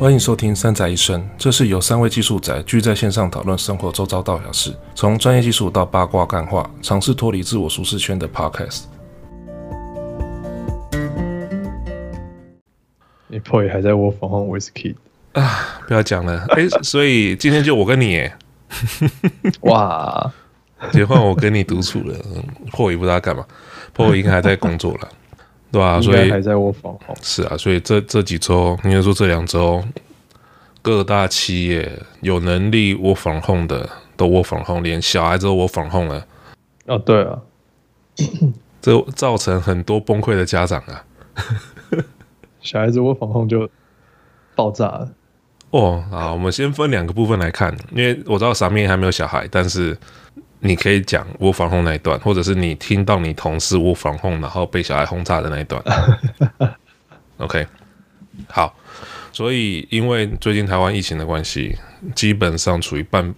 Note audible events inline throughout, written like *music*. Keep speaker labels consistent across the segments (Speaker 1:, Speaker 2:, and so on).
Speaker 1: 欢迎收听《三宅一生》，这是由三位技术宅聚在线上讨论生活周遭大小事，从专业技术到八卦干话，尝试脱离自我舒适圈的 Podcast。
Speaker 2: 你 boy 还在我房上 whisky
Speaker 1: 啊！不要讲了，*laughs* 哎，所以今天就我跟你耶，*laughs*
Speaker 2: 哇，*laughs*
Speaker 1: 结果我跟你独处了，破也不知道干嘛，破应该还在工作了。对啊，所以
Speaker 2: 还在窝房
Speaker 1: 是啊，所以这这几周，应该说这两周，各大企业有能力窝房 home 的都窝房 home，连小孩子都窝房 home 了。
Speaker 2: 哦，对啊，
Speaker 1: 这造成很多崩溃的家长啊。*laughs*
Speaker 2: 小孩子窝房 home 就爆炸了。
Speaker 1: 哦，啊，我们先分两个部分来看，因为我知道上面还没有小孩，但是。你可以讲窝房 home 那一段，或者是你听到你同事窝房 home 然后被小孩轰炸的那一段。*laughs* OK，好，所以因为最近台湾疫情的关系，基本上处于半，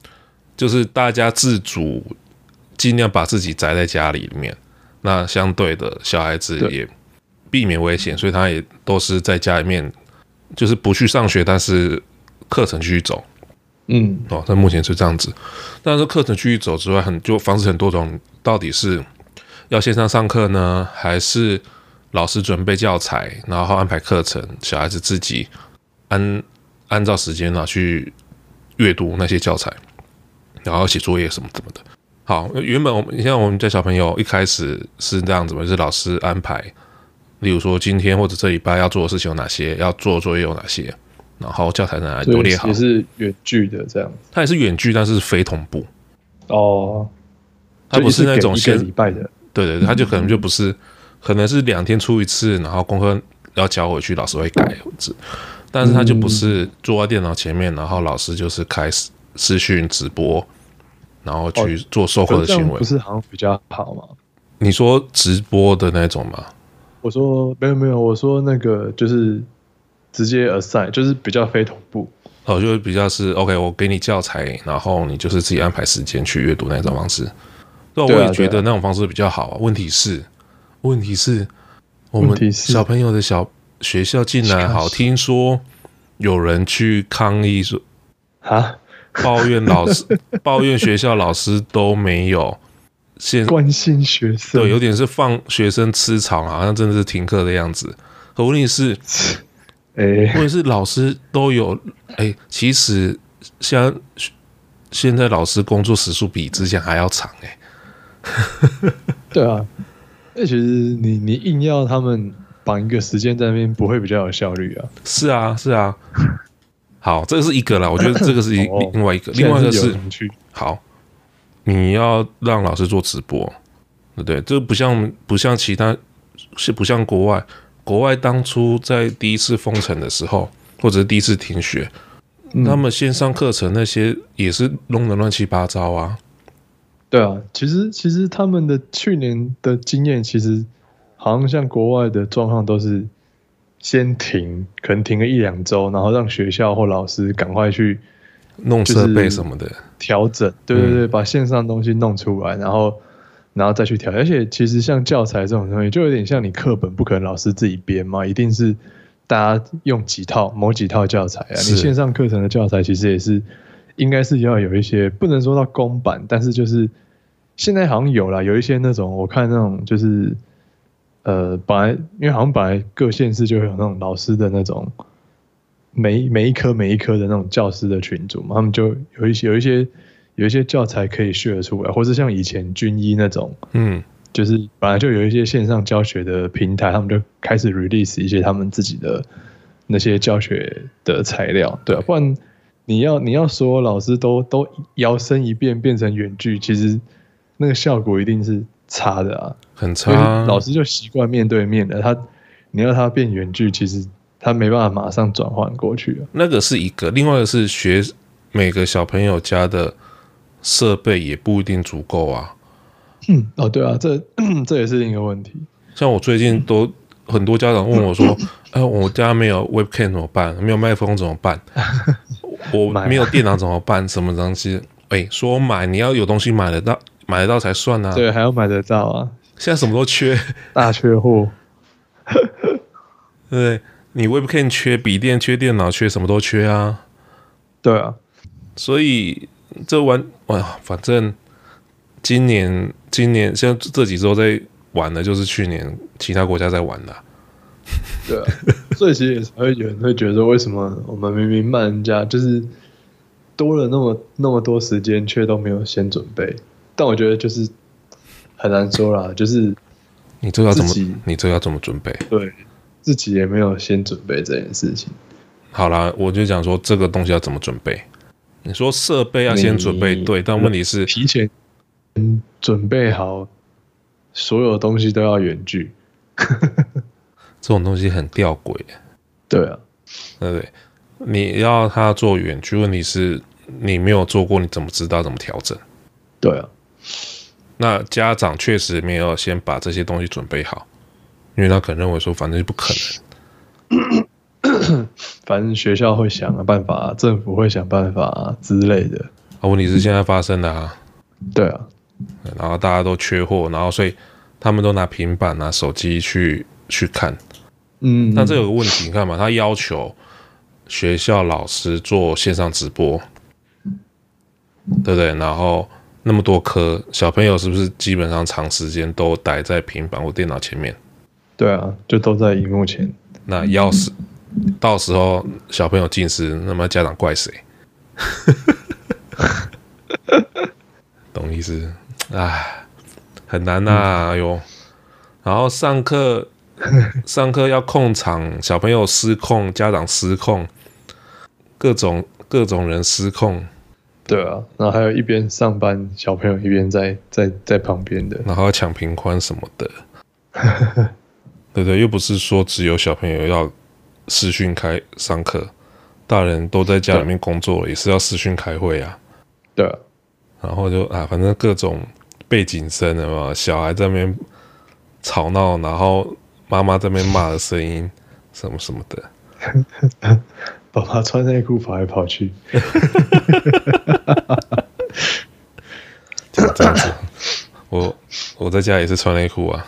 Speaker 1: *tsk* 就是大家自主尽量把自己宅在家里里面。那相对的小孩子也避免危险，所以他也都是在家里面，就是不去上学，但是课程继续走。
Speaker 2: 嗯，
Speaker 1: 哦，那目前是这样子，但是课程继续走之外，很就方式很多种，到底是要线上上课呢，还是老师准备教材，然后安排课程，小孩子自己按按照时间呢去阅读那些教材，然后写作业什么什么的。好，原本我们像我们家小朋友一开始是这样子嘛，就是老师安排，例如说今天或者这礼拜要做的事情有哪些，要做的作业有哪些。然后教材在哪里都列好，
Speaker 2: 也是远距的这样子。
Speaker 1: 它也是远距，但是非同步。
Speaker 2: 哦，
Speaker 1: 它不是那种先
Speaker 2: 礼拜的。
Speaker 1: 对对对，它就可能就不是，可能是两天出一次，然后功课要交回去，老师会改字。但是它就不是坐在电脑前面，然后老师就是开始视讯直播，然后去做授课的行为。
Speaker 2: 不是好像比较好吗？
Speaker 1: 你说直播的那种吗？
Speaker 2: 我说没有没有，我说那个就是。直接 assign 就是比较非同步
Speaker 1: 哦，就是比较是 OK，我给你教材，然后你就是自己安排时间去阅读那种方式。对，我也觉得那种方式比较好。问题是，问题是，我们小朋友的小学校进来，好，听说有人去抗议说
Speaker 2: 啊，*laughs*
Speaker 1: 抱怨老师，抱怨学校老师都没有现
Speaker 2: 关心学生，
Speaker 1: 对，有点是放学生吃草，好像真的是停课的样子。可问题是。*laughs*
Speaker 2: 欸、
Speaker 1: 或者是老师都有哎、欸，其实像现在老师工作时数比之前还要长哎、
Speaker 2: 欸。对啊，那其实你你硬要他们绑一个时间在那边，不会比较有效率啊？
Speaker 1: 是啊，是啊。好，这个是一个啦，我觉得这个是一另外一个，另外一个是好，你要让老师做直播，对不对？这不像不像其他，是不像国外。国外当初在第一次封城的时候，或者是第一次停学，嗯、他们线上课程那些也是弄得乱七八糟啊。
Speaker 2: 对啊，其实其实他们的去年的经验，其实好像像国外的状况都是先停，可能停个一两周，然后让学校或老师赶快去
Speaker 1: 弄设备什么的
Speaker 2: 调整。对对对，把线上东西弄出来，然后。然后再去调，而且其实像教材这种东西，就有点像你课本，不可能老师自己编嘛，一定是大家用几套某几套教材啊。你线上课程的教材其实也是应该是要有一些，不能说到公版，但是就是现在好像有了，有一些那种我看那种就是呃，本来因为好像本来各县市就会有那种老师的那种每每一科每一科的那种教师的群组嘛，他们就有一些有一些。有一些教材可以 share 出来，或是像以前军医那种，嗯，就是本来就有一些线上教学的平台，他们就开始 release 一些他们自己的那些教学的材料，对啊，不然你要你要说老师都都摇身一变变成远距，其实那个效果一定是差的啊，
Speaker 1: 很差。
Speaker 2: 老师就习惯面对面的，他你要他变远距，其实他没办法马上转换过去啊。
Speaker 1: 那个是一个，另外一个是学每个小朋友家的。设备也不一定足够啊。
Speaker 2: 嗯，哦，对啊，这这也是另一个问题。
Speaker 1: 像我最近都很多家长问我说：“ *coughs* 哎、呃，我家没有 webcam 怎么办？没有麦克风怎么办？我没有电脑怎么办？什么东西？哎，说买你要有东西买得到，买得到才算啊。
Speaker 2: 对，还要买得到啊。
Speaker 1: 现在什么都缺，
Speaker 2: 大缺货。*laughs*
Speaker 1: 对，你 Webcam 缺，笔电缺，电脑缺，什么都缺啊。
Speaker 2: 对啊，
Speaker 1: 所以这玩哇，反正今年今年像这几周在玩的，就是去年其他国家在玩的。*laughs*
Speaker 2: 对啊，所以其实也会有人会觉得，为什么我们明明慢人家，就是多了那么那么多时间，却都没有先准备？但我觉得就是很难说啦，就是
Speaker 1: 你这要怎么，你这要怎么准备？
Speaker 2: 对，自己也没有先准备这件事情。
Speaker 1: 好啦，我就讲说这个东西要怎么准备。你说设备要先准备，对，但问题是
Speaker 2: 提前准备好，所有东西都要远距。*laughs*
Speaker 1: 这种东西很吊诡，
Speaker 2: 对啊，
Speaker 1: 对不对？你要他做远距，问题是你没有做过，你怎么知道怎么调整？
Speaker 2: 对啊，
Speaker 1: 那家长确实没有先把这些东西准备好，因为他可能认为说，反正不可
Speaker 2: 能，*coughs* 反正学校会想个办法，政府会想办法之类的。
Speaker 1: 啊，问题是现在发生的啊，
Speaker 2: 对啊，
Speaker 1: 然后大家都缺货，然后所以他们都拿平板拿手机去去看。
Speaker 2: 嗯，
Speaker 1: 那这有个问题，你看嘛，他要求学校老师做线上直播，对不对？然后那么多科小朋友，是不是基本上长时间都待在平板或电脑前面？
Speaker 2: 对啊，就都在荧幕前。
Speaker 1: 那要是到时候小朋友近视，那么家长怪谁？*laughs* 懂意思？哎，很难呐、啊，哎呦，然后上课。*laughs* 上课要控场，小朋友失控，家长失控，各种各种人失控。
Speaker 2: 对啊，然后还有一边上班，小朋友一边在在在旁边的，
Speaker 1: 然后要抢频宽什么的。*laughs* 对对，又不是说只有小朋友要视讯开上课，大人都在家里面工作，也是要视讯开会啊。
Speaker 2: 对啊，
Speaker 1: 然后就啊，反正各种背景声啊，小孩在那边吵闹，然后。妈妈在那边骂的声音，什么什么的，*laughs*
Speaker 2: 爸爸穿内裤跑来跑去，*laughs*
Speaker 1: 就这样子。我我在家也是穿内裤啊，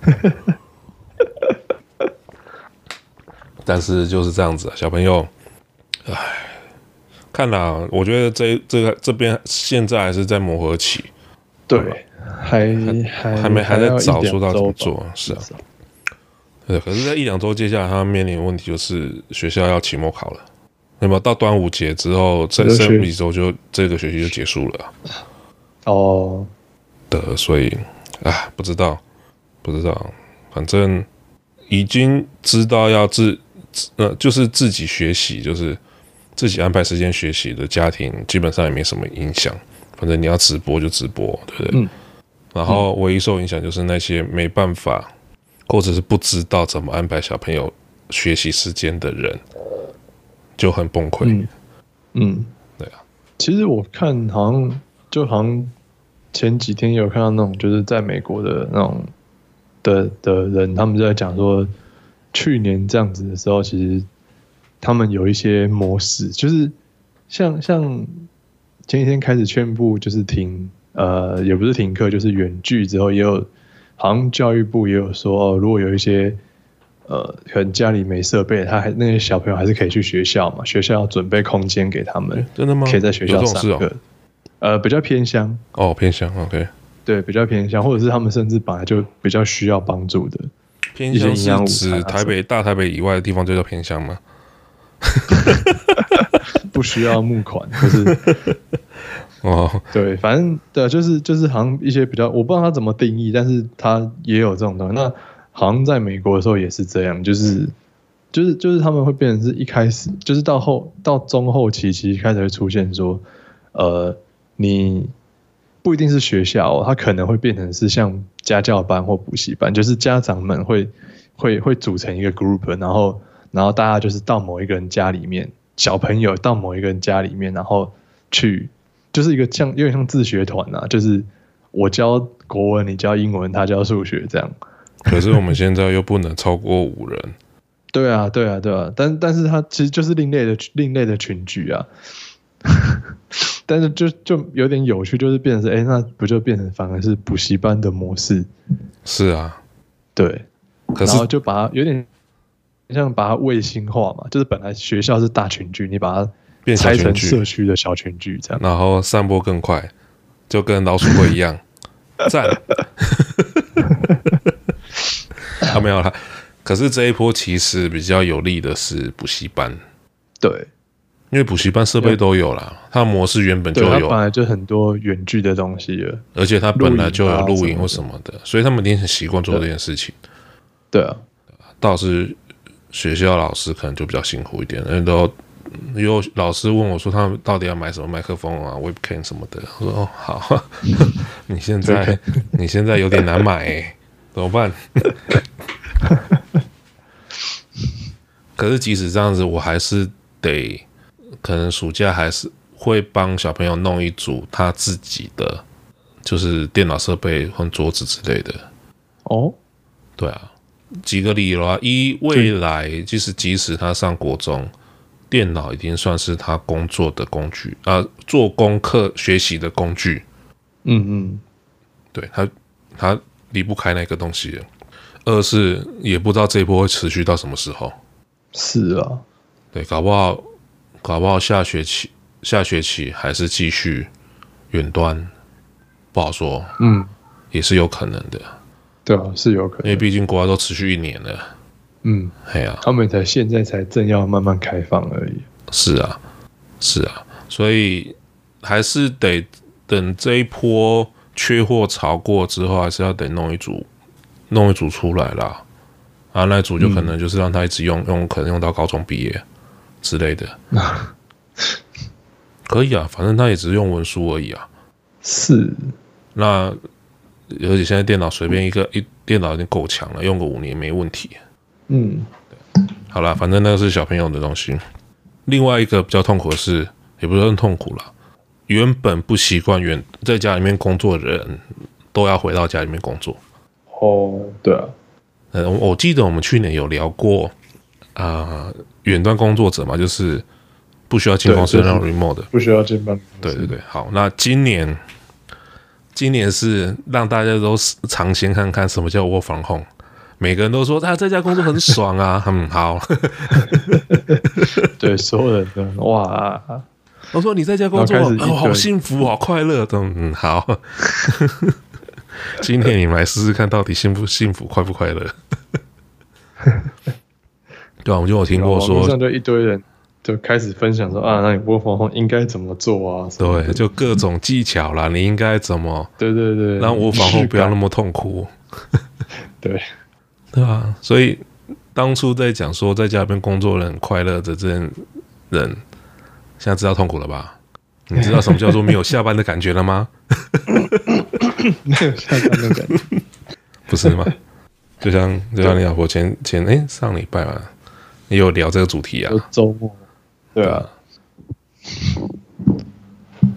Speaker 1: *laughs* 但是就是这样子啊，小朋友，哎，看啦，我觉得这这个这边现在还是在磨合期，
Speaker 2: 对。还还
Speaker 1: 还没还在找说到怎么做，是啊，对。可是，在一两周接下来，他面临的问题就是学校要期末考了。那么到端午节之后，这这一周就这个学期就结束了。
Speaker 2: 哦，
Speaker 1: 的，所以啊，不知道，不知道，反正已经知道要自呃，就是自己学习，就是自己安排时间学习的家庭，基本上也没什么影响。反正你要直播就直播，对不对？嗯然后唯一受影响就是那些没办法，或者是不知道怎么安排小朋友学习时间的人，就很崩溃。
Speaker 2: 嗯，嗯，
Speaker 1: 对啊。
Speaker 2: 其实我看好像就好像前几天有看到那种就是在美国的那种的的人，他们就在讲说，去年这样子的时候，其实他们有一些模式，就是像像前几天开始宣布就是停。呃，也不是停课，就是远距之后也有，好像教育部也有说，哦，如果有一些呃，可能家里没设备，他还那些小朋友还是可以去学校嘛，学校要准备空间给他们，
Speaker 1: 真的吗？
Speaker 2: 可以在学校上课，哦、呃，比较偏乡
Speaker 1: 哦，偏乡，OK，
Speaker 2: 对，比较偏乡，或者是他们甚至本来就比较需要帮助的，
Speaker 1: 偏乡是指台北、大台北以外的地方就叫偏乡吗？*laughs*
Speaker 2: 不需要募款，就是。*laughs*
Speaker 1: 哦，
Speaker 2: 对，反正对，就是就是好像一些比较，我不知道他怎么定义，但是他也有这种东西。那好像在美国的时候也是这样，就是就是就是他们会变成是一开始，就是到后到中后期，其实开始会出现说，呃，你不一定是学校哦，他可能会变成是像家教班或补习班，就是家长们会会会组成一个 group，然后然后大家就是到某一个人家里面，小朋友到某一个人家里面，然后去。就是一个像有点像自学团啊，就是我教国文，你教英文，他教数学这样。
Speaker 1: 可是我们现在又不能超过五人。*laughs*
Speaker 2: 对啊，对啊，对啊，但但是他其实就是另类的另类的群聚啊。但是就就有点有趣，就是变成是，哎，那不就变成反而是补习班的模式？
Speaker 1: 是啊，
Speaker 2: 对。可是然后就把它有点像把它卫星化嘛，就是本来学校是大群聚，你把它拆成社区的小群聚这样，
Speaker 1: 然后散播更快，就跟老鼠会一样，*laughs* 赞。他没有了，可是这一波其实比较有利的是补习班，
Speaker 2: 对，
Speaker 1: 因为补习班设备都有了，它模式原本就有，
Speaker 2: 本来就很多远距的东西了，
Speaker 1: 而且它本来就有录影或什么的，所以他们一定很习惯做这件事情。
Speaker 2: 对啊，
Speaker 1: 倒是。学校老师可能就比较辛苦一点，因为都有老师问我说，他们到底要买什么麦克风啊、Webcam 什么的。我说哦，好，*laughs* 你现在你现在有点难买、欸，怎么办？*laughs* 可是即使这样子，我还是得，可能暑假还是会帮小朋友弄一组他自己的，就是电脑设备或桌子之类的。
Speaker 2: 哦，
Speaker 1: 对啊。几个理由啊，一未来就是即使他上国中，电脑已经算是他工作的工具啊，做功课学习的工具。
Speaker 2: 嗯嗯，
Speaker 1: 对他他离不开那个东西。二是也不知道这一波会持续到什么时候。
Speaker 2: 是啊，
Speaker 1: 对，搞不好搞不好下学期下学期还是继续远端，不好说。
Speaker 2: 嗯，
Speaker 1: 也是有可能的。
Speaker 2: 对啊，是有可能，
Speaker 1: 因为毕竟国外都持续一年了。
Speaker 2: 嗯，
Speaker 1: 哎呀，
Speaker 2: 他们才现在才正要慢慢开放而已。
Speaker 1: 是啊，是啊，所以还是得等这一波缺货潮过之后，还是要得弄一组，弄一组出来啦。啊，那组就可能就是让他一直用，嗯、用可能用到高中毕业之类的。*laughs* 可以啊，反正他也只是用文书而已啊。
Speaker 2: 是，
Speaker 1: 那。而且现在电脑随便一个一电脑已经够强了，用个五年没问题。
Speaker 2: 嗯，
Speaker 1: 好啦，反正那个是小朋友的东西。另外一个比较痛苦的是，也不是很痛苦了。原本不习惯远在家里面工作的人，都要回到家里面工作。
Speaker 2: 哦，对啊。
Speaker 1: 嗯，我记得我们去年有聊过啊，远、呃、端工作者嘛，就是不需要进公司的那种 remote 的，
Speaker 2: 不需要进办公室。
Speaker 1: 对对对，好，那今年。今年是让大家都尝鲜看看什么叫 work from home，每个人都说他在家工作很爽啊，很 *laughs* 好。*laughs*
Speaker 2: 对，所有人都哇，
Speaker 1: 我说你在家工作哦，好幸福，好快乐。嗯，好。*laughs* 今天你们来试试看到底幸不幸福，快不快乐？对啊，我就有听过说，
Speaker 2: 上就一堆人。就开始分享说啊，那你 work from home 应该怎么做啊？
Speaker 1: 对，就各种技巧啦，你应该怎么？
Speaker 2: 对对对，
Speaker 1: 让 work from home 不要那么痛苦。
Speaker 2: 对，*laughs*
Speaker 1: 对啊，所以当初在讲说在家里面工作人很快乐的这些人，现在知道痛苦了吧？你知道什么叫做没有下班的感觉了吗？
Speaker 2: 没有下班的感觉，*laughs*
Speaker 1: 不是吗？就像就像你老婆前前哎上礼拜嘛，也有聊这个主题啊，
Speaker 2: 周末。对啊，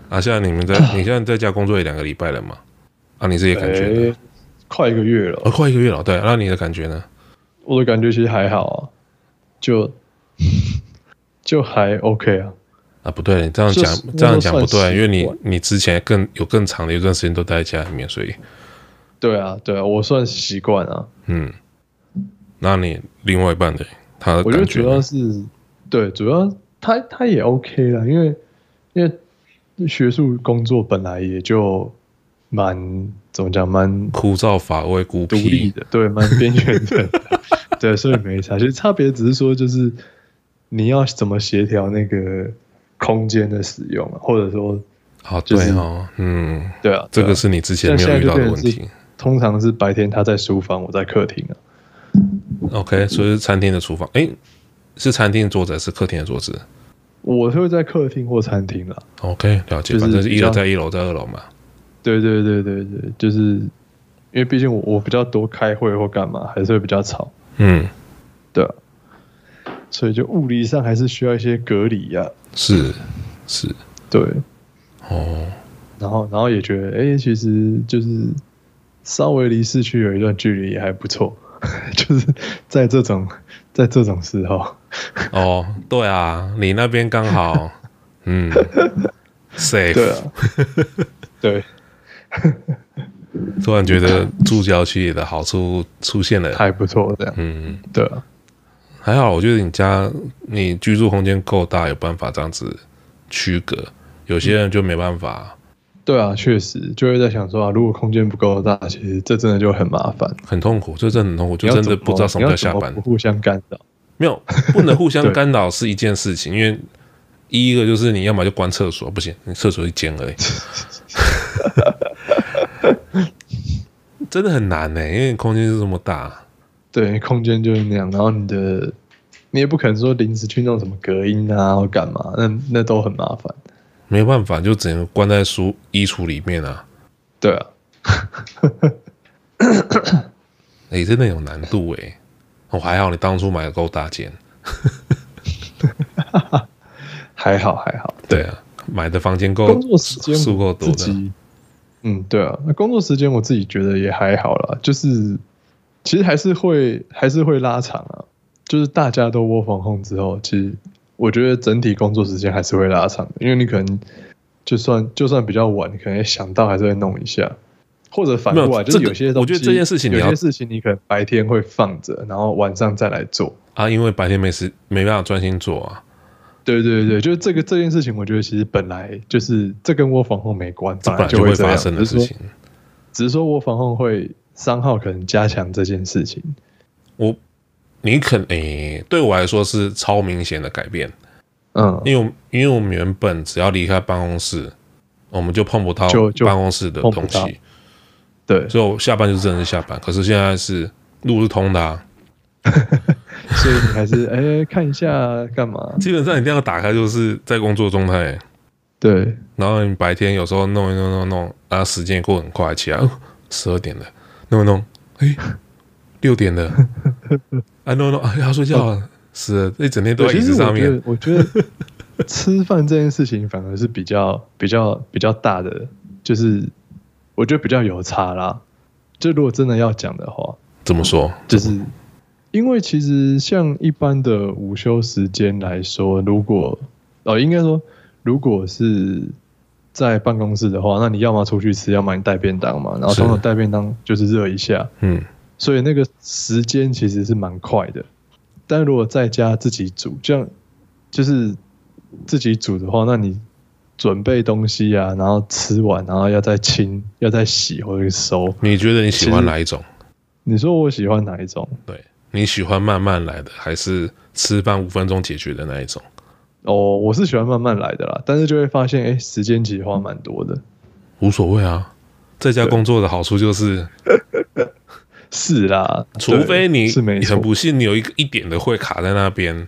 Speaker 1: 啊，现在你们在，*coughs* 你现在在家工作也两个礼拜了嘛？啊，你自己感觉、欸？
Speaker 2: 快一个月了，
Speaker 1: 啊，快一个月了。对，那你的感觉呢？
Speaker 2: 我的感觉其实还好啊，就 *coughs* 就还 OK 啊。
Speaker 1: 啊，不对，你这样讲这样讲不对，因为你你之前更有更长的一段时间都待在家里面，所以。
Speaker 2: 对啊，对啊，我算习惯啊。
Speaker 1: 嗯，那你另外一半的
Speaker 2: 我觉得主要是对，主要。他他也 OK 了，因为因为学术工作本来也就蛮怎么讲，蛮
Speaker 1: 枯燥乏味、孤僻
Speaker 2: 的，对，蛮边缘的，*laughs* 对，所以没差。其实差别只是说，就是你要怎么协调那个空间的使用，或者说，
Speaker 1: 好，对哦，嗯，
Speaker 2: 对啊，
Speaker 1: 这个是你之前没有遇到的问题。
Speaker 2: 通常是白天他在书房，我在客厅啊。
Speaker 1: OK，所以是餐厅的厨房，哎。是餐厅的桌子还是客厅的桌子？
Speaker 2: 我会在客厅或餐厅啦。
Speaker 1: OK，了解。反正是一楼在一楼，在二楼嘛。
Speaker 2: 对对对对对，就是因为毕竟我我比较多开会或干嘛，还是会比较吵。
Speaker 1: 嗯，
Speaker 2: 对啊。所以就物理上还是需要一些隔离呀。
Speaker 1: 是是，
Speaker 2: 对。
Speaker 1: 哦。
Speaker 2: 然后然后也觉得，哎、欸，其实就是稍微离市区有一段距离也还不错，*laughs* 就是在这种。在这种时候，
Speaker 1: 哦，对啊，你那边刚好，*laughs* 嗯，safe，
Speaker 2: 对啊，*laughs* 对，
Speaker 1: 突然觉得住郊区的好处出现了，
Speaker 2: 还不错，这样，
Speaker 1: 嗯，
Speaker 2: 对啊，
Speaker 1: 还好，我觉得你家你居住空间够大，有办法这样子区隔。有些人就没办法。
Speaker 2: 嗯、对啊，确实就会在想说啊，如果空间不够大，其实这真的就很麻烦，
Speaker 1: 很痛苦，这真的很痛苦，就真的不知道什么叫下班。
Speaker 2: 互相干扰，
Speaker 1: 没有不能互相 *laughs* 干扰是一件事情，因为一一个就是你要么就关厕所，不行，你厕所一间而已。*laughs* 真的很难呢、欸，因为空间是这么大。
Speaker 2: 对，空间就是那样，然后你的你也不可能说临时去弄什么隔音啊或干嘛，那那都很麻烦。
Speaker 1: 没办法，就只能关在书衣橱里面啊。
Speaker 2: 对啊。
Speaker 1: 哎、欸，真的有难度哎、欸。我、哦、还好，你当初买的够大间。*laughs*
Speaker 2: 还好还好。
Speaker 1: 对啊，买的房间够，
Speaker 2: 工作时间
Speaker 1: 数够多的。
Speaker 2: 嗯，对啊，那工作时间我自己觉得也还好啦，就是其实还是会还是会拉长啊，就是大家都 work from home 之后，其实我觉得整体工作时间还是会拉长的，因为你可能就算就算比较晚，你可能想到还是会弄一下，或者反过来，就是有些东西，我觉得这件事情，有些事情你可能白天会放着，然后晚上再来做
Speaker 1: 啊，因为白天没时没办法专心做啊。
Speaker 2: 对对对，就是这个这件事情，我觉得其实本来就是这跟 work from home 没关，
Speaker 1: 本来就会发生的事情。
Speaker 2: 只是说我防控会商号可能加强这件事情。
Speaker 1: 我，你可能诶，对我来说是超明显的改变。
Speaker 2: 嗯，
Speaker 1: 因为因为我们原本只要离开办公室，我们就碰不到办公室的东西。
Speaker 2: 对，
Speaker 1: 所以我下班就真的是下班。可是现在是路是通的啊。*laughs*
Speaker 2: 所以你还是哎、欸、看一下干嘛？
Speaker 1: 基本上你这样打开就是在工作状态。
Speaker 2: 对，然
Speaker 1: 后你白天有时候弄一弄弄弄，然后时间也过很快，起来哦，十二点了，弄一弄，哎，六点了，*laughs* 啊弄弄，*laughs* 哎要睡觉了，是，一整天都在椅子上面。*laughs*
Speaker 2: 我觉得吃饭这件事情反而是比较比较比较大的，就是我觉得比较有差啦。就如果真的要讲的话，
Speaker 1: 怎么说？
Speaker 2: 就是。因为其实像一般的午休时间来说，如果哦，应该说，如果是在办公室的话，那你要么出去吃，要么你带便当嘛。然后通常带便当就是热一下，
Speaker 1: 嗯，
Speaker 2: 所以那个时间其实是蛮快的。但如果在家自己煮，这样就是自己煮的话，那你准备东西啊，然后吃完，然后要再清，要再洗或者收。
Speaker 1: 你觉得你喜欢哪一种？
Speaker 2: 你说我喜欢哪一种？
Speaker 1: 对。你喜欢慢慢来的，还是吃饭五分钟解决的那一种？
Speaker 2: 哦，我是喜欢慢慢来的啦，但是就会发现，哎、欸，时间其实花蛮多的。
Speaker 1: 无所谓啊，在家工作的好处就是，
Speaker 2: 是啦，
Speaker 1: 除非你很不幸，你有一个一点的会卡在那边，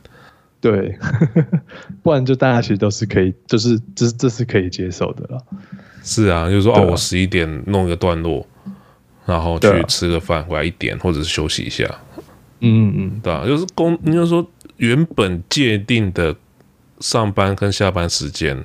Speaker 2: 对，*laughs* 不然就大家其实都是可以，就是这这是可以接受的了。
Speaker 1: 是啊，就是说哦，我十一点弄一个段落，然后去吃个饭，回来一点，或者是休息一下。
Speaker 2: 嗯嗯，
Speaker 1: 对啊，就是工，你就说原本界定的上班跟下班时间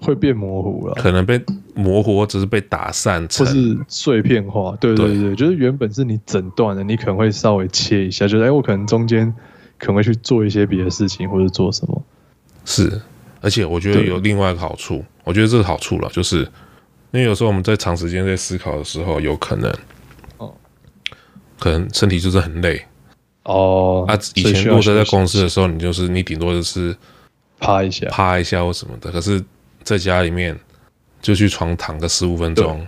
Speaker 2: 会变模糊了，
Speaker 1: 可能被模糊，或者是被打散成，
Speaker 2: 或是碎片化。对对对，对就是原本是你整段的，你可能会稍微切一下，就是哎，我可能中间可能会去做一些别的事情，或者做什么。
Speaker 1: 是，而且我觉得有另外一个好处，我觉得这个好处了，就是因为有时候我们在长时间在思考的时候，有可能哦，可能身体就是很累。
Speaker 2: 哦，
Speaker 1: 啊，以前如果在公司的时候，你就是你顶多就是
Speaker 2: 趴一下，
Speaker 1: 趴一下或什么的。可是在家里面，就去床躺个十五分钟，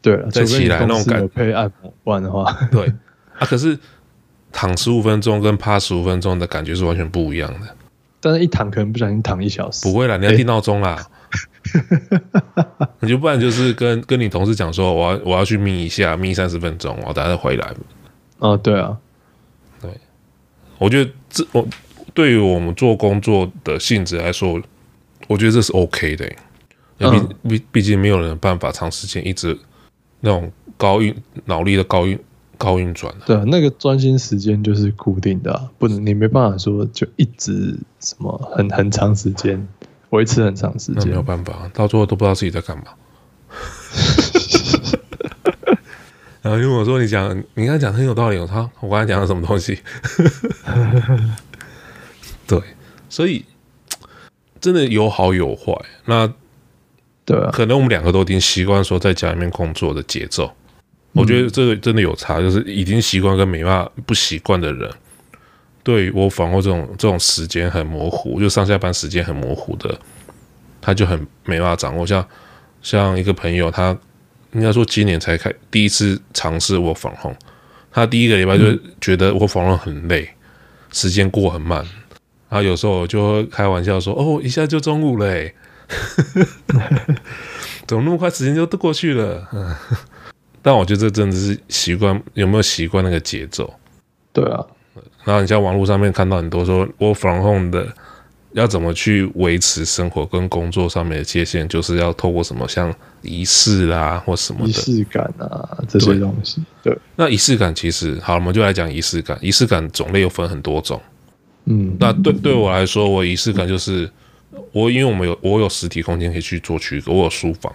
Speaker 2: 对，对，
Speaker 1: 再起来那种感觉
Speaker 2: 配按摩，不然的话，
Speaker 1: 对啊。可是躺十五分钟跟趴十五分钟的感觉是完全不一样的。
Speaker 2: 但是一躺可能不小心躺一小时，
Speaker 1: 不会啦，你要定闹钟啦。欸、*laughs* 你就不然就是跟跟你同事讲说，我要我要去眯一下，眯三十分钟，我等下再回来。
Speaker 2: 哦，对啊。
Speaker 1: 对我觉得这我对于我们做工作的性质来说，我觉得这是 OK 的，因为毕毕毕竟没有人有办法长时间一直那种高运脑力的高运高运转。
Speaker 2: 对啊，那个专心时间就是固定的啊，不能你没办法说就一直什么很很长时间维持很长时间，
Speaker 1: 没有办法，到最后都不知道自己在干嘛。*laughs* 然后因为我说你讲，你刚才讲很有道理。我操，我刚才讲了什么东西？*laughs* 对，所以真的有好有坏。那
Speaker 2: 对啊，
Speaker 1: 可能我们两个都已经习惯说在家里面工作的节奏。我觉得这个真的有差，就是已经习惯跟没办法不习惯的人，对我访问这种这种时间很模糊，就上下班时间很模糊的，他就很没办法掌握。像像一个朋友，他应该说今年才开第一次尝试我访问，他第一个礼拜就觉得我访问很累，嗯、时间过很慢。然后有时候我就会开玩笑说：“哦，一下就中午了，哎，*laughs* 怎么那么快时间就都过去了？” *laughs* 但我觉得这真的是习惯，有没有习惯那个节奏？
Speaker 2: 对啊。
Speaker 1: 然后你在网络上面看到很多说 work from home 的，要怎么去维持生活跟工作上面的界限，就是要透过什么像仪式啦或什么的仪
Speaker 2: 式感啊这些东西。对，对
Speaker 1: 那仪式感其实好，我们就来讲仪式感。仪式感种类又分很多种。
Speaker 2: 嗯，
Speaker 1: 那对对我来说，我仪式感就是我因为我们有我有实体空间可以去做区隔，我有书房，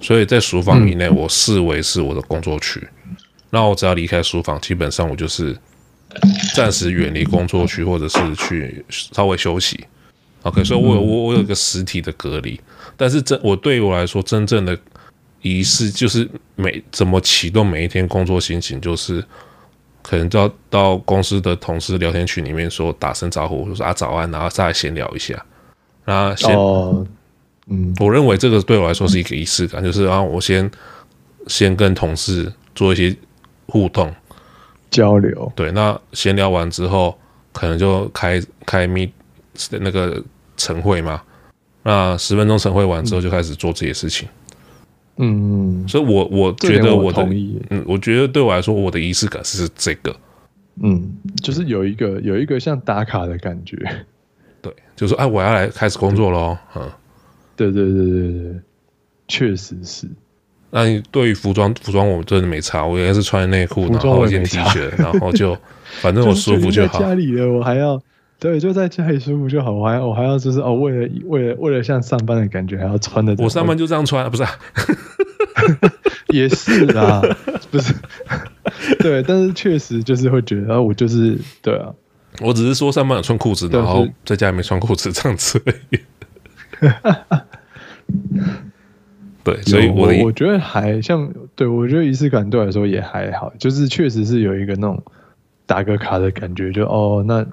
Speaker 1: 所以在书房以内，我视为是我的工作区。那、嗯、我只要离开书房，基本上我就是。暂时远离工作区，或者是去稍微休息。OK，所以我有我我有一个实体的隔离，但是真我对于我来说，真正的仪式就是每怎么启动每一天工作心情，就是可能到到公司的同事聊天群里面说打声招呼，就说啊早安，然后再来闲聊一下。然后先，
Speaker 2: 哦、嗯，
Speaker 1: 我认为这个对我来说是一个仪式感，就是然后我先先跟同事做一些互动。
Speaker 2: 交流
Speaker 1: 对，那闲聊完之后，可能就开开 meet 那个晨会嘛。那十分钟晨会完之后，就开始做这些事情。
Speaker 2: 嗯，
Speaker 1: 所以我我觉得我
Speaker 2: 我同意，
Speaker 1: 嗯，我觉得对我来说，我的仪式感是这个。
Speaker 2: 嗯，就是有一个有一个像打卡的感觉。*laughs*
Speaker 1: 对，就是说，哎，我要来开始工作喽。嗯，
Speaker 2: 对对对对对，确实是。
Speaker 1: 那你对于服装，服装我真的没差，我应该是穿内裤，然后一件 T 恤，然后就反正我 *laughs* 舒服就好。
Speaker 2: 就家里的我还要对，就在家里舒服就好，我还要我还要就是哦，为了为了为了像上班的感觉，还要穿的。
Speaker 1: 我上班就这样穿，不是、啊？*laughs* *laughs*
Speaker 2: 也是啦，不是？对，但是确实就是会觉得，啊、我就是对啊，
Speaker 1: 我只是说上班有穿裤子，然后在家里没穿裤子这样子而已。*laughs* 对，所以我
Speaker 2: 我我觉得还像，对我觉得仪式感对我来说也还好，就是确实是有一个那种打个卡的感觉，就哦，那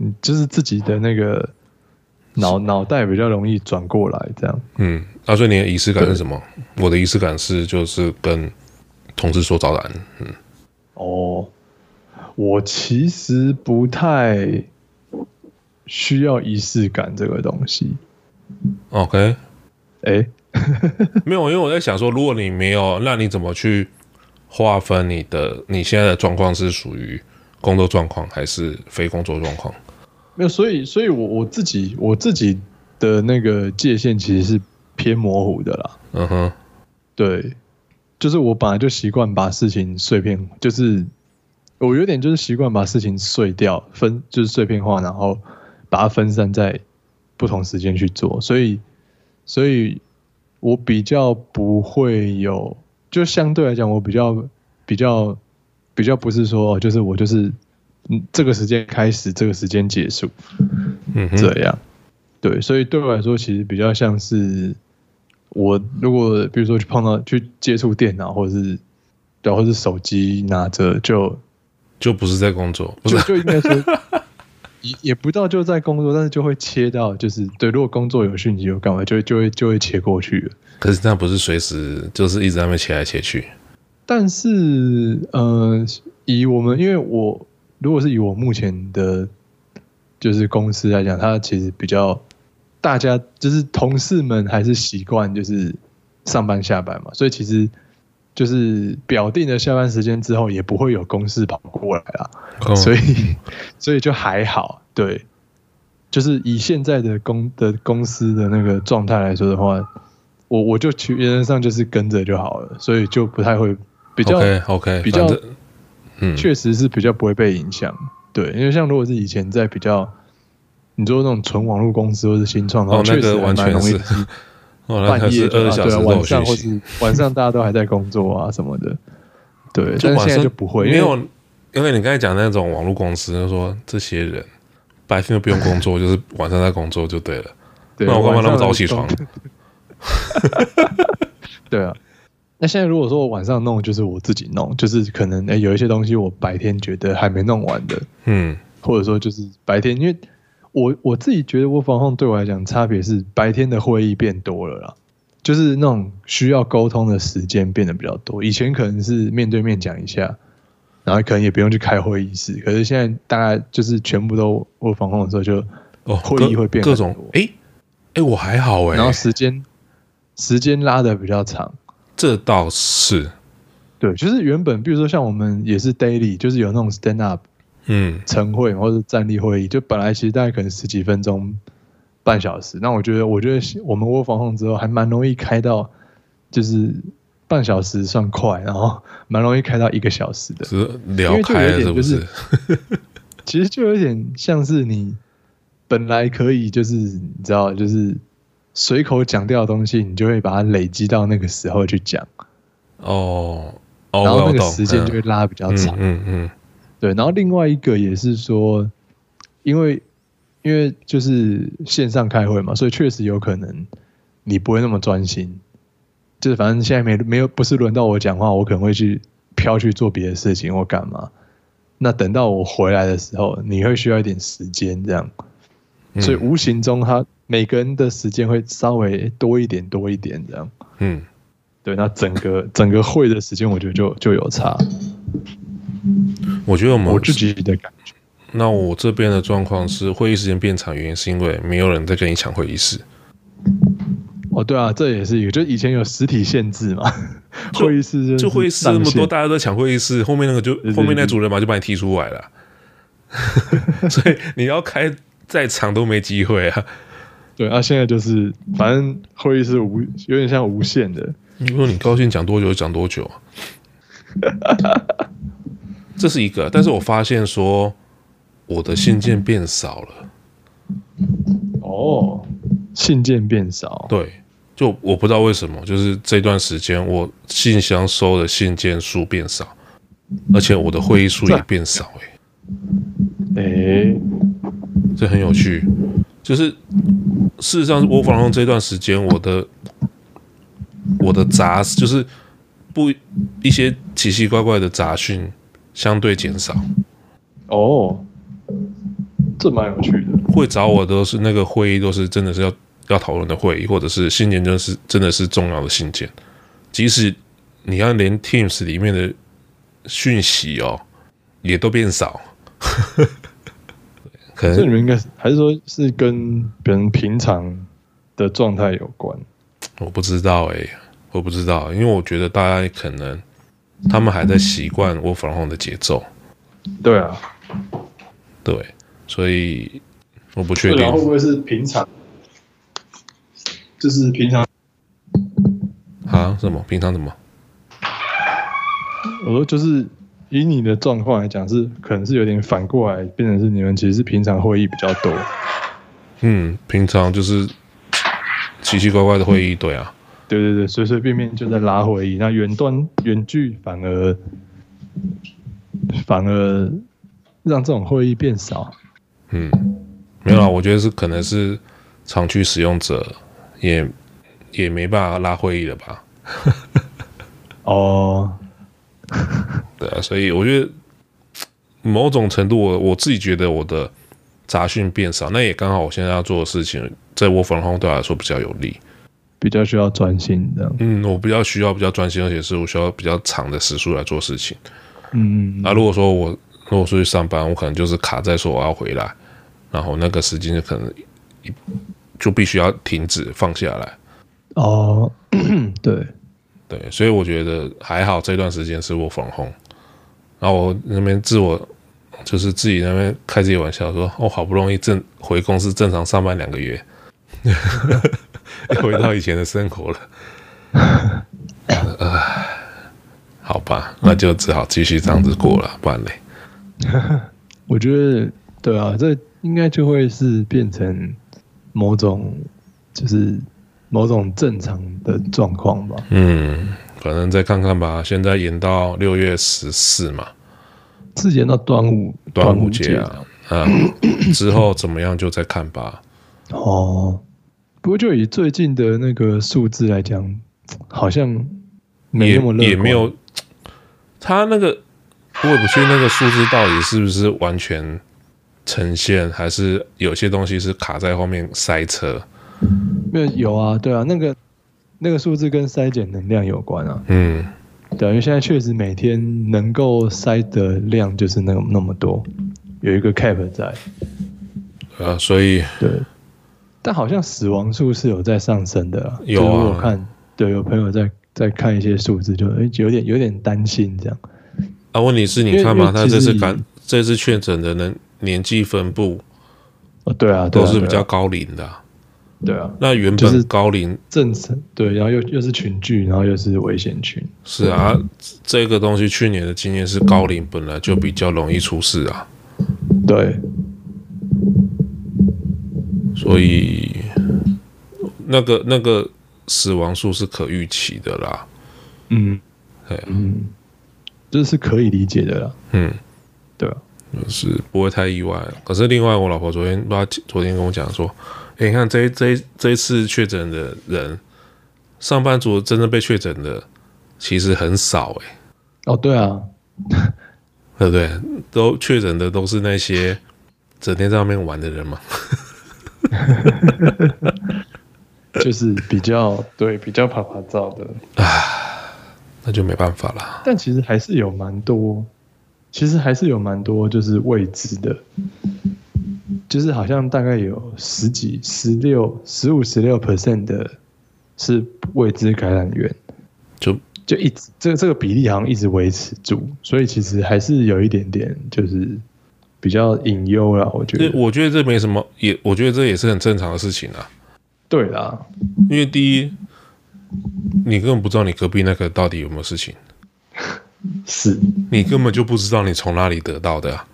Speaker 2: 嗯，就是自己的那个脑脑袋比较容易转过来这样。
Speaker 1: 嗯，啊，所以你的仪式感是什么？我的仪式感是就是跟同事说早安。嗯，
Speaker 2: 哦，我其实不太需要仪式感这个东西。
Speaker 1: OK，
Speaker 2: 哎、欸。*laughs*
Speaker 1: 没有，因为我在想说，如果你没有，那你怎么去划分你的你现在的状况是属于工作状况还是非工作状况？
Speaker 2: 没有，所以，所以我我自己我自己的那个界限其实是偏模糊的啦。
Speaker 1: 嗯哼，
Speaker 2: 对，就是我本来就习惯把事情碎片，就是我有点就是习惯把事情碎掉，分就是碎片化，然后把它分散在不同时间去做，所以，所以。我比较不会有，就相对来讲，我比较比较比较不是说，就是我就是嗯，这个时间开始，这个时间结束，
Speaker 1: 嗯，
Speaker 2: 这样，对，所以对我来说，其实比较像是我如果比如说去碰到去接触电脑，或者是然后是手机拿着，就
Speaker 1: 就不是在工作，不是
Speaker 2: 就就应该说。*laughs* 也也不到就在工作，但是就会切到，就是对，如果工作有讯息有干嘛，就会就会就会切过去了。
Speaker 1: 可是这样不是随时就是一直在那边切来切去。
Speaker 2: 但是呃，以我们因为我如果是以我目前的，就是公司来讲，它其实比较大家就是同事们还是习惯就是上班下班嘛，所以其实。就是表定的下班时间之后，也不会有公事跑过来啊，oh. 所以所以就还好。对，就是以现在的公的公司的那个状态来说的话，我我就去原则上就是跟着就好了，所以就不太会比较
Speaker 1: OK OK
Speaker 2: 比较
Speaker 1: 嗯，
Speaker 2: 确实是比较不会被影响。对，因为像如果是以前在比较你说那种纯网络公司或是新创，
Speaker 1: 哦，那个完全是。*laughs*
Speaker 2: 半夜
Speaker 1: 二十小时、啊、
Speaker 2: 晚上或是晚上大家都还在工作啊什么的，对，但是现在就不会，
Speaker 1: 因为，因为你刚才讲那种网络公司，就说这些人白天都不用工作，*laughs* 就是晚上在工作就对了。对，那我干嘛那么早起床？*laughs*
Speaker 2: 对啊，那现在如果说我晚上弄，就是我自己弄，就是可能哎、欸、有一些东西我白天觉得还没弄完的，
Speaker 1: 嗯，
Speaker 2: 或者说就是白天，因为我我自己觉得 work from home 对我来讲差别是白天的会议变多了啦，就是那种需要沟通的时间变得比较多。以前可能是面对面讲一下，然后可能也不用去开会议室，可是现在大概就是全部都 work from home 的时候，就哦会议会变
Speaker 1: 各种哎哎我还好哎，
Speaker 2: 然后时间时间拉的比较长，
Speaker 1: 这倒是。
Speaker 2: 对，就是原本，比如说像我们也是 daily，就是有那种 stand up，嗯，晨会或者站立会议，就本来其实大概可能十几分钟、半小时。那我觉得，我觉得我们 work from home 之后还蛮容易开到，就是半小时算快，然后蛮容易开到一个小时的，
Speaker 1: 是聊开了是不是？
Speaker 2: 其实就有点像是你本来可以就是你知道，就是随口讲掉的东西，你就会把它累积到那个时候去讲。
Speaker 1: 哦。
Speaker 2: 然后那个时间就会拉比较长，
Speaker 1: 嗯嗯，嗯，
Speaker 2: 对。然后另外一个也是说，因为因为就是线上开会嘛，所以确实有可能你不会那么专心。就是反正现在没没有不是轮到我讲话，我可能会去飘去做别的事情或干嘛。那等到我回来的时候，你会需要一点时间这样，所以无形中他每个人的时间会稍微多一点多一点这样，嗯。对，那整个 *laughs* 整个会的时间，我觉得就就有差。
Speaker 1: 我觉得我们
Speaker 2: 我自己的感觉。
Speaker 1: 那我这边的状况是，会议时间变长，原因是因为没有人在跟你抢会议室。
Speaker 2: 哦，对啊，这也是一个，就以前有实体限制嘛，会议室就，
Speaker 1: 就会议室那么多，大家都抢会议室，后面那个就后面那组人马就把你踢出来了。*laughs* 所以你要开再长都没机会啊。
Speaker 2: 对啊，现在就是反正会议是无有点像无限的。
Speaker 1: 如果你高兴讲多久就讲多久啊，*laughs* 这是一个。但是我发现说我的信件变少了。
Speaker 2: 哦，信件变少。
Speaker 1: 对，就我不知道为什么，就是这段时间我信箱收的信件数变少，而且我的会议数也变少。哎，哎，这很有趣。就是事实上，我访问这段时间，我的。我的杂就是不一些奇奇怪怪的杂讯相对减少
Speaker 2: 哦，这蛮有趣的。
Speaker 1: 会找我都是那个会议，都是真的是要要讨论的会议，或者是信件，就是真的是重要的信件。即使你看连 Teams 里面的讯息哦，也都变少。
Speaker 2: 可能这里面应该还是说是跟别人平常的状态有关。
Speaker 1: 我不知道哎、欸，我不知道，因为我觉得大家可能他们还在习惯 work from home 的节奏。
Speaker 2: 对啊，
Speaker 1: 对，所以我不确定
Speaker 2: 会不会是平常，就是平常
Speaker 1: 啊？什么？平常什么？
Speaker 2: 我说就是以你的状况来讲，是可能是有点反过来，变成是你们其实是平常会议比较多。
Speaker 1: 嗯，平常就是。奇奇怪怪的会议，对啊，
Speaker 2: 对对对，随随便便就在拉会议，那远端远距反而反而让这种会议变少。
Speaker 1: 嗯，没有啊，我觉得是可能是常区使用者也也没办法拉会议了吧。
Speaker 2: 哦，*laughs*
Speaker 1: 对啊，所以我觉得某种程度我，我我自己觉得我的。杂讯变少，那也刚好我现在要做的事情，在我粉红对我来说比较有利，
Speaker 2: 比较需要专心这样。
Speaker 1: 嗯，我比较需要比较专心，而且是我需要比较长的时数来做事情。
Speaker 2: 嗯，
Speaker 1: 那、啊、如果说我如果出去上班，我可能就是卡在说我要回来，然后那个时间就可能就必须要停止放下来。
Speaker 2: 哦，*coughs* 对
Speaker 1: 对，所以我觉得还好，这段时间是 work from home，然后我那边自我。就是自己那边开自己玩笑说，我哦，好不容易正回公司正常上班两个月，*laughs* 又回到以前的生活了。呃，好吧，那就只好继续这样子过了，不然嘞。*laughs*
Speaker 2: 我觉得对啊，这应该就会是变成某种，就是某种正常的状况吧。
Speaker 1: 嗯，反正再看看吧。现在延到六月十四嘛。
Speaker 2: 之前到端午，
Speaker 1: 端午节啊，啊，*coughs* 之后怎么样就再看吧。
Speaker 2: 哦，不过就以最近的那个数字来讲，好像没那么乐观。
Speaker 1: 也没有，他那个我也不确定那个数字到底是不是完全呈现，还是有些东西是卡在后面塞车？
Speaker 2: 没有有啊，对啊，那个那个数字跟筛检能量有关啊。
Speaker 1: 嗯，
Speaker 2: 对啊，因为现在确实每天能够筛的量就是那那么多，有一个 cap 在。
Speaker 1: 啊，所以
Speaker 2: 对，但好像死亡数是有在上升的啊，
Speaker 1: 有啊，
Speaker 2: 我看对，有朋友在在看一些数字，就哎有点有点担心这样。
Speaker 1: 啊，问题是你看嘛，他这次感这次确诊的人年纪分布，
Speaker 2: 哦，对啊，
Speaker 1: 都是比较高龄的。
Speaker 2: 对啊，
Speaker 1: 那原本高龄
Speaker 2: 正常，对，然后又又是群聚，然后又是危险群。
Speaker 1: 是啊，这个东西去年的经验是高龄本来就比较容易出事啊。
Speaker 2: 对。
Speaker 1: 所以，那个那个死亡数是可预期的啦。
Speaker 2: 嗯，对嗯，这是可以理解的啦。
Speaker 1: 嗯，
Speaker 2: 对啊，
Speaker 1: 就是不会太意外。可是另外，我老婆昨天不知道昨天跟我讲说，哎，你看这这这一次确诊的人，上班族真正被确诊的其实很少哎。
Speaker 2: 哦，对啊，*laughs*
Speaker 1: 对不对？都确诊的都是那些整天在外面玩的人嘛。*laughs*
Speaker 2: 就是比较对比较趴趴走的
Speaker 1: 啊，那就没办法了。
Speaker 2: 但其实还是有蛮多，其实还是有蛮多就是未知的，就是好像大概有十几、十六、十五、十六 percent 的是未知感染源，
Speaker 1: 就
Speaker 2: 就一直这个这个比例好像一直维持住，所以其实还是有一点点就是。比较隐忧啦，我觉得。
Speaker 1: 我觉得这没什么，也我觉得这也是很正常的事情啊。
Speaker 2: 对啦，
Speaker 1: 因为第一，你根本不知道你隔壁那个到底有没有事情，*laughs*
Speaker 2: 是
Speaker 1: 你根本就不知道你从哪里得到的啊。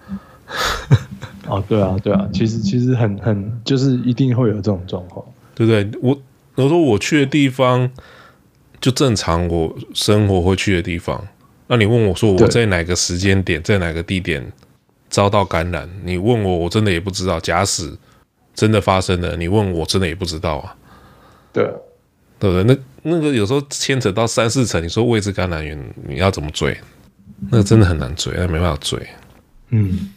Speaker 1: *laughs*
Speaker 2: 哦，对啊，对啊，其实其实很很就是一定会有这种状况，
Speaker 1: 对不对？我我说我去的地方就正常，我生活会去的地方。那你问我说我在哪个时间点，在哪个地点？遭到感染，你问我，我真的也不知道。假使真的发生了，你问我，真的也不知道啊。
Speaker 2: 对，
Speaker 1: 对不对？那那个有时候牵扯到三四层，你说未知感染源，你要怎么追？那个真的很难追，那没办法追。
Speaker 2: 嗯，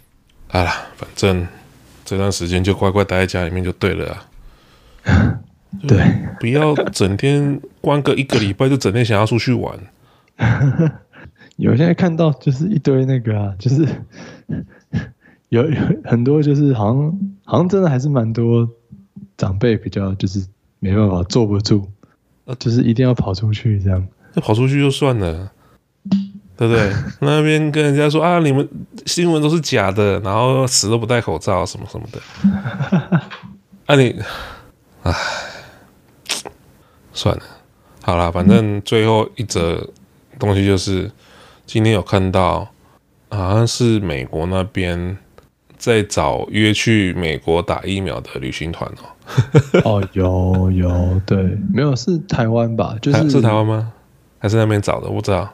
Speaker 1: 好了，反正这段时间就乖乖待在家里面就对了啊。*laughs*
Speaker 2: 对，
Speaker 1: 不要整天关个一个礼拜，就整天想要出去玩。*laughs*
Speaker 2: 有现在看到就是一堆那个啊，就是。*laughs* 有有很多，就是好像好像真的还是蛮多长辈比较就是没办法坐不住，就是一定要跑出去这样。
Speaker 1: 那跑出去就算了，对不对？那边跟人家说啊，你们新闻都是假的，然后死都不戴口罩什么什么的。*laughs* 啊你，唉，算了，好了，反正最后一则东西就是今天有看到。好像是美国那边在找约去美国打疫苗的旅行团哦。*laughs*
Speaker 2: 哦，有有，对，没有是台湾吧？就是
Speaker 1: 是台湾吗？还是那边找的？我不知道，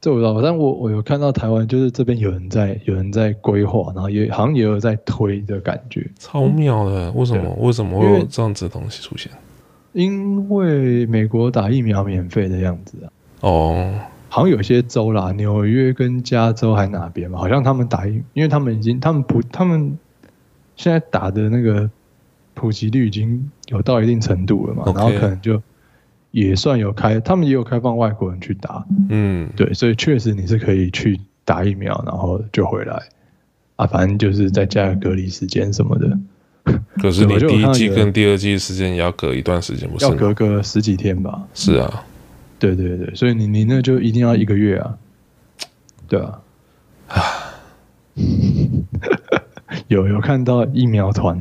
Speaker 2: 这我不知道。但我我有看到台湾，就是这边有人在有人在规划，然后也好像也有在推的感觉，
Speaker 1: 超妙的。为什么？为什么会有这样子的东西出现？
Speaker 2: 因为美国打疫苗免费的样子啊。
Speaker 1: 哦。
Speaker 2: 好像有些州啦，纽约跟加州还哪边嘛？好像他们打疫，因为他们已经，他们不，他们现在打的那个普及率已经有到一定程度了嘛，Okay. 然后可能就也算有开，他们也有开放外国人去打，
Speaker 1: 嗯，
Speaker 2: 对，所以确实你是可以去打疫苗，然后就回来啊，反正就是再加个隔离时间什么的。*laughs*
Speaker 1: 可是你第一季跟第二季时间也要隔一段时间，不是？
Speaker 2: 要隔个十几天吧？
Speaker 1: 是啊。
Speaker 2: 对对对，所以你你那就一定要一个月啊，对啊，啊，*laughs* 有有看到疫苗团，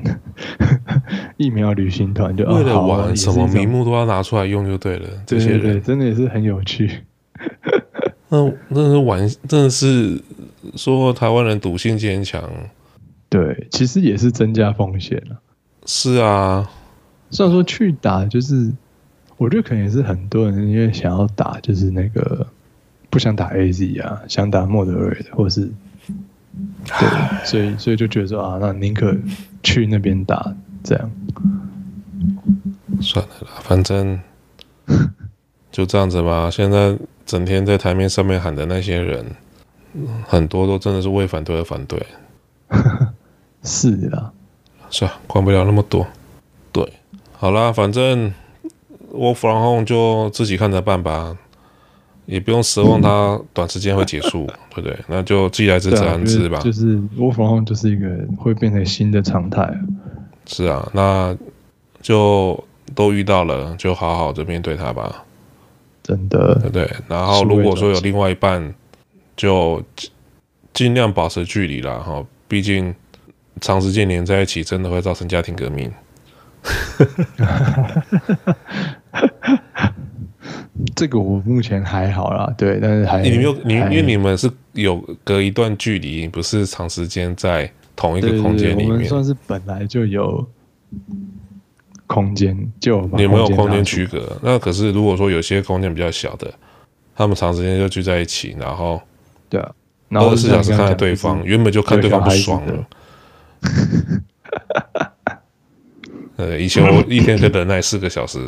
Speaker 2: 疫苗旅行团就
Speaker 1: 为了玩什么名目都要拿出来用就对了，这些人
Speaker 2: 真的也是很有趣。
Speaker 1: 那真的是玩，真的是说台湾人赌性坚强，
Speaker 2: 对，其实也是增加风险了。
Speaker 1: 是啊，
Speaker 2: 虽然说去打就是。我觉得可能也是很多人因为想要打，就是那个不想打 AZ 啊，想打莫德瑞的，或是对，*sighs* 所以所以就觉得说啊，那宁可去那边打这样。
Speaker 1: 算了啦，反正 *laughs* 就这样子吧。现在整天在台面上面喊的那些人，很多都真的是为反对而反对。
Speaker 2: 是啦，
Speaker 1: 是啊，管不了那么多。对，好啦，反正我 from home 就自己看着办吧，也不用奢望它短时间会结束，*laughs* 对不对？那就既来之则安之吧。
Speaker 2: 就是我 from home 就是一个会变成新的常态。
Speaker 1: 是啊，那就都遇到了，就好好的面对它吧。
Speaker 2: 真的，
Speaker 1: 对不对？然后如果说有另外一半，就尽量保持距离啦。哈。毕竟长时间连在一起，真的会造成家庭革命。*laughs*
Speaker 2: 这个我目前还好啦，对，但是还
Speaker 1: 你没有你，因为你们是有隔一段距离，不是长时间在同一个空间里面。我们
Speaker 2: 算是本来就有空间，就
Speaker 1: 你没有空间区隔。那可是如果说有些空间比较小的，他们长时间就聚在一起，然后
Speaker 2: 对啊。
Speaker 1: 二十四小时看着对方，原本就看对方不爽了。*laughs* 呃，以前我一天可以忍耐四个小时，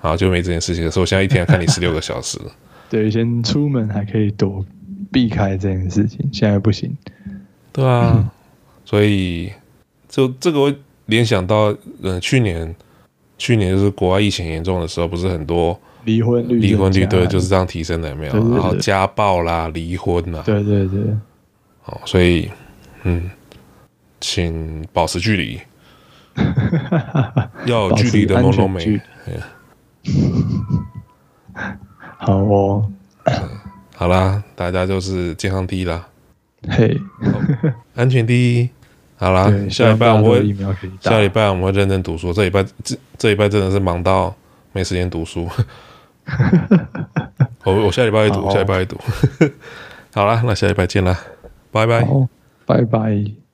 Speaker 1: 然后就没这件事情。所以我现在一天要看你十六个小时。*laughs*
Speaker 2: 对，以前出门还可以躲避开这件事情，现在不行。
Speaker 1: 对啊，嗯、所以就这个会联想到，嗯、呃，去年去年就是国外疫情严重的时候，不是很多。
Speaker 2: 离婚率，
Speaker 1: 离婚率对，就是这样提升的，有没有？对对对，然后家暴啦，离婚啦，
Speaker 2: 对对对，
Speaker 1: 哦，所以，嗯，请保持距离，*laughs* 要有距离的朦胧美。*laughs*
Speaker 2: 好哦，
Speaker 1: 好啦，大家就是健康第一啦，
Speaker 2: 嘿，
Speaker 1: 安全第一。好啦，下礼拜我们会，下礼拜我们会认真读书。这礼拜这这礼拜真的是忙到没时间读书。*laughs* 我我下礼拜会读，下礼拜会读。*laughs* 好啦，那下礼拜见啦，拜拜，
Speaker 2: 拜拜。